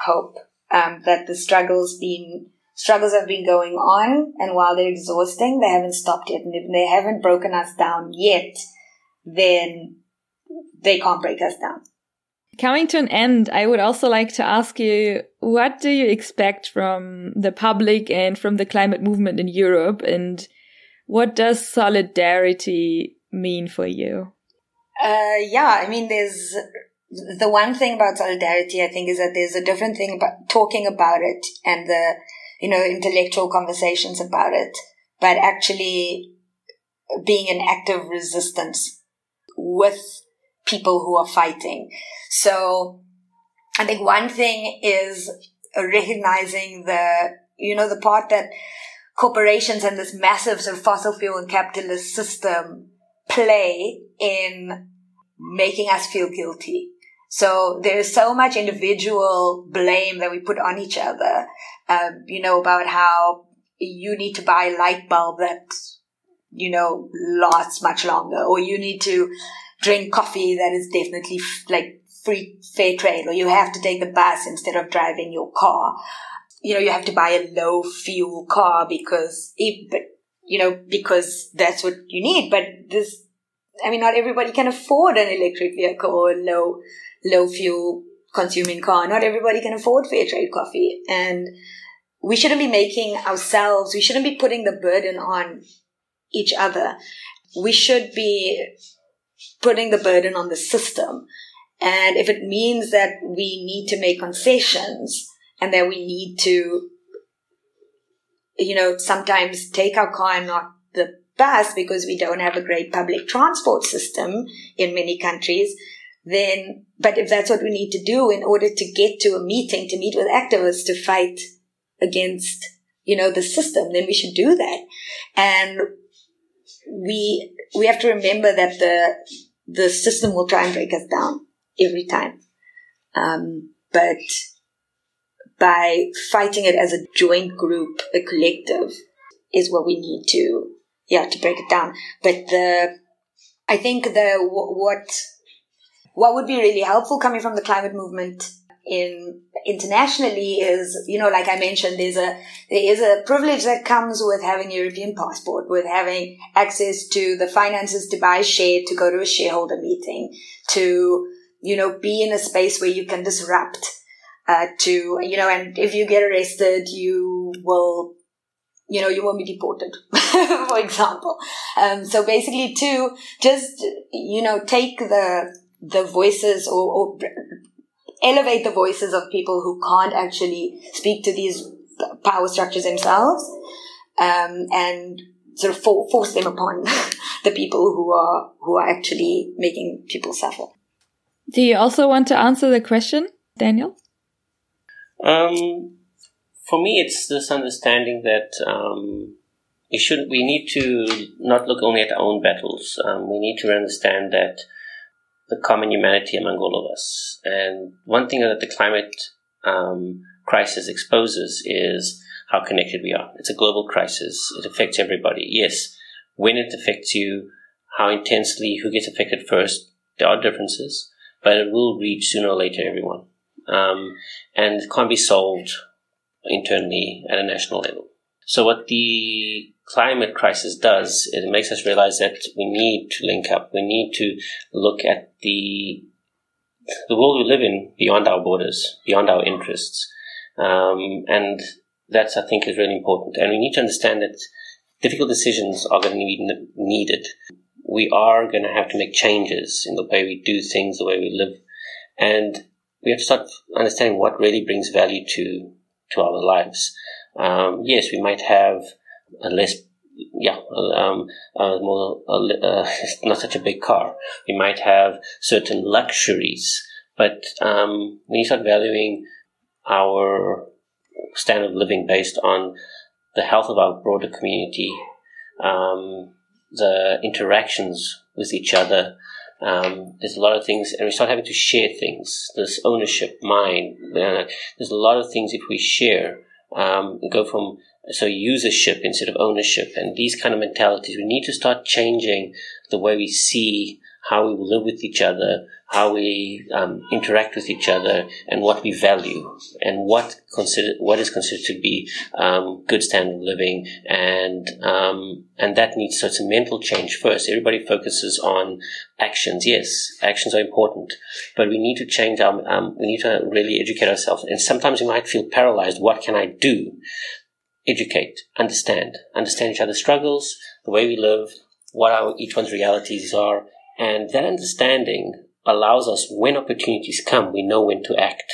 hope, um, that the struggles been, struggles have been going on and while they're exhausting, they haven't stopped yet. And they haven't broken us down yet, then they can't break us down. Coming to an end, I would also like to ask you, what do you expect from the public and from the climate movement in Europe? And what does solidarity mean for you? Uh, yeah, I mean, there's the one thing about solidarity, I think, is that there's a different thing about talking about it and the, you know, intellectual conversations about it, but actually being an active resistance with people who are fighting. So I think one thing is recognizing the, you know, the part that corporations and this massive sort of fossil fuel and capitalist system play in making us feel guilty. So there's so much individual blame that we put on each other, um, you know, about how you need to buy a light bulb that, you know, lasts much longer, or you need to drink coffee that is definitely f- like free fair trade, or you have to take the bus instead of driving your car. You know, you have to buy a low fuel car because it, but you know, because that's what you need. But this, I mean, not everybody can afford an electric vehicle or a low, low fuel consuming car. Not everybody can afford fair trade coffee. And we shouldn't be making ourselves, we shouldn't be putting the burden on each other. We should be putting the burden on the system. And if it means that we need to make concessions and that we need to, you know, sometimes take our car and not the bus because we don't have a great public transport system in many countries, then, but if that's what we need to do in order to get to a meeting, to meet with activists to fight against, you know, the system, then we should do that. And we we have to remember that the the system will try and break us down every time. Um, but by fighting it as a joint group, a collective, is what we need to yeah to break it down. But the I think the what what would be really helpful coming from the climate movement in internationally is, you know, like I mentioned, there's a, there is a privilege that comes with having a European passport, with having access to the finances to buy a share, to go to a shareholder meeting, to, you know, be in a space where you can disrupt, uh, to, you know, and if you get arrested, you will, you know, you won't be deported, for example. Um, so basically to just, you know, take the, the voices or, or elevate the voices of people who can't actually speak to these power structures themselves um, and sort of for, force them upon the people who are who are actually making people suffer. Do you also want to answer the question, Daniel? Um, for me, it's this understanding that um, we should we need to not look only at our own battles. Um, we need to understand that the common humanity among all of us. And one thing that the climate um, crisis exposes is how connected we are. It's a global crisis. It affects everybody. Yes, when it affects you, how intensely, who gets affected first, there are differences, but it will reach sooner or later everyone. um, and it can't be solved internally at a national level. So what the climate crisis does, it makes us realize that we need to link up. We need to look at the the world we live in beyond our borders, beyond our interests, um, and that's I think is really important. And we need to understand that difficult decisions are going to be needed. We are going to have to make changes in the way we do things, the way we live, and we have to start understanding what really brings value to to our lives. Um, yes, we might have a less, yeah, um, more, uh, not such a big car. We might have certain luxuries, but um, when you start valuing our standard of living based on the health of our broader community, um, the interactions with each other. Um, there's a lot of things, and we start having to share things. This ownership, mine. Uh, there's a lot of things if we share. Um, go from so usership instead of ownership, and these kind of mentalities. We need to start changing the way we see how we live with each other, how we um, interact with each other, and what we value, and what consider what is considered to be um, good standard of living, and um, and that needs so it's a mental change first. Everybody focuses on actions. Yes, actions are important, but we need to change our. Um, we need to really educate ourselves, and sometimes we might feel paralyzed. What can I do? Educate, understand, understand each other's struggles, the way we live, what our each one's realities are, and that understanding allows us, when opportunities come, we know when to act.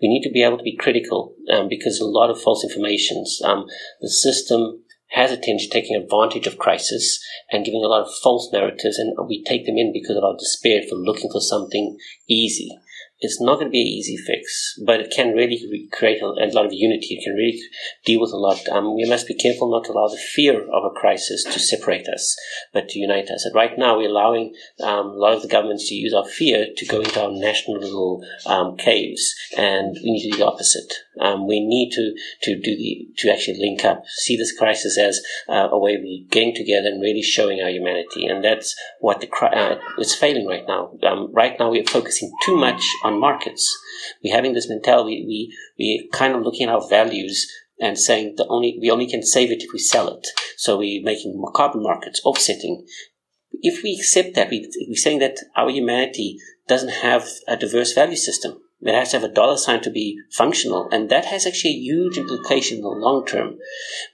We need to be able to be critical um, because a lot of false informations. Um, the system has a tendency taking advantage of crisis and giving a lot of false narratives, and we take them in because of our despair for looking for something easy it's not going to be an easy fix, but it can really create a, a lot of unity. It can really deal with a lot. Um, we must be careful not to allow the fear of a crisis to separate us, but to unite us. And right now, we're allowing um, a lot of the governments to use our fear to go into our national little um, caves, and we need to do the opposite. Um, we need to to do the to actually link up, see this crisis as uh, a way of getting together and really showing our humanity, and that's what the uh, it's failing right now. Um, right now, we're focusing too much on markets. We're having this mentality. We we kind of looking at our values and saying the only we only can save it if we sell it. So we're making carbon markets, offsetting. If we accept that, we, we're saying that our humanity doesn't have a diverse value system. It has to have a dollar sign to be functional, and that has actually a huge implication in the long term,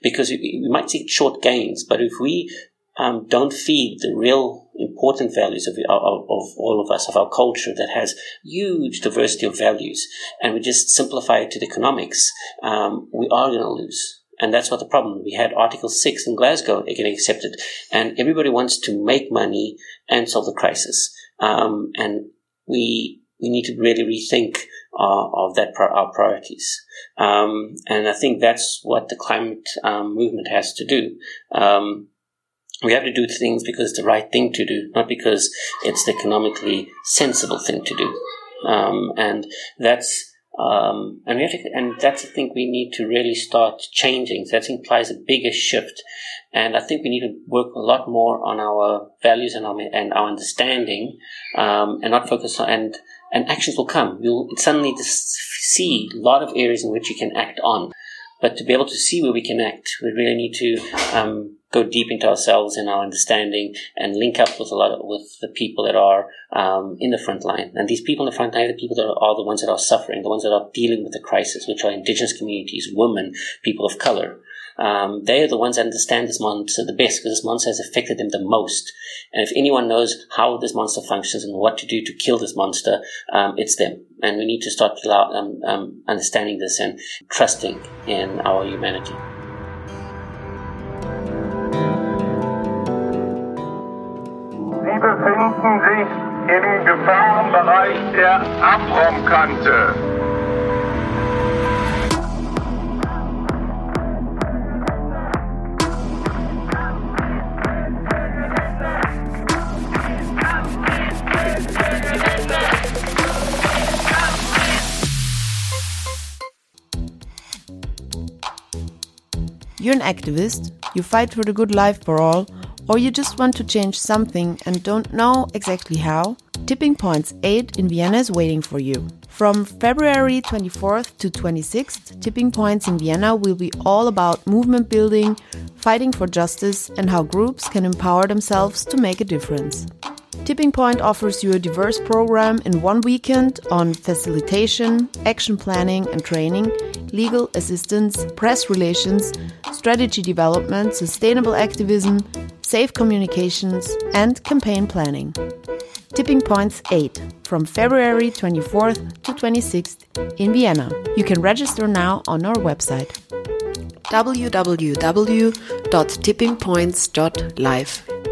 because we, we might see short gains, but if we um, don't feed the real important values of, of, of, all of us, of our culture that has huge diversity of values, and we just simplify it to the economics, um, we are going to lose. And that's what the problem. We had Article 6 in Glasgow getting accepted, and everybody wants to make money and solve the crisis. Um, and we, we need to really rethink uh, of that our priorities. Um, and I think that's what the climate um, movement has to do. We have to do things because it's the right thing to do, not because it's the economically sensible thing to do. Um, and that's um, and we have to, and that's I think we need to really start changing. That implies a bigger shift, and I think we need to work a lot more on our values and our and our understanding, um, and not focus on and and actions will come. You'll suddenly see a lot of areas in which you can act on, but to be able to see where we can act, we really need to um, go deep into ourselves and our understanding and link up with a lot of, with the people that are um, in the front line. And these people in the front line are the people that are, are, the ones that are suffering, the ones that are dealing with the crisis, which are indigenous communities, women, people of color. Um, they are the ones that understand this monster the best because this monster has affected them the most. And if anyone knows how this monster functions and what to do to kill this monster, um, it's them. And we need to start um, um, understanding this and trusting in our humanity. Befinden sich im Gefahrenbereich der Abraumkante. You're an activist, you fight for the good life for all, or you just want to change something and don't know exactly how, Tipping Points 8 in Vienna is waiting for you. From February 24th to 26th, Tipping Points in Vienna will be all about movement building, fighting for justice, and how groups can empower themselves to make a difference. Tipping Point offers you a diverse program in one weekend on facilitation, action planning and training, legal assistance, press relations, strategy development, sustainable activism, safe communications, and campaign planning. Tipping Points 8 from February 24th to 26th in Vienna. You can register now on our website www.tippingpoints.live.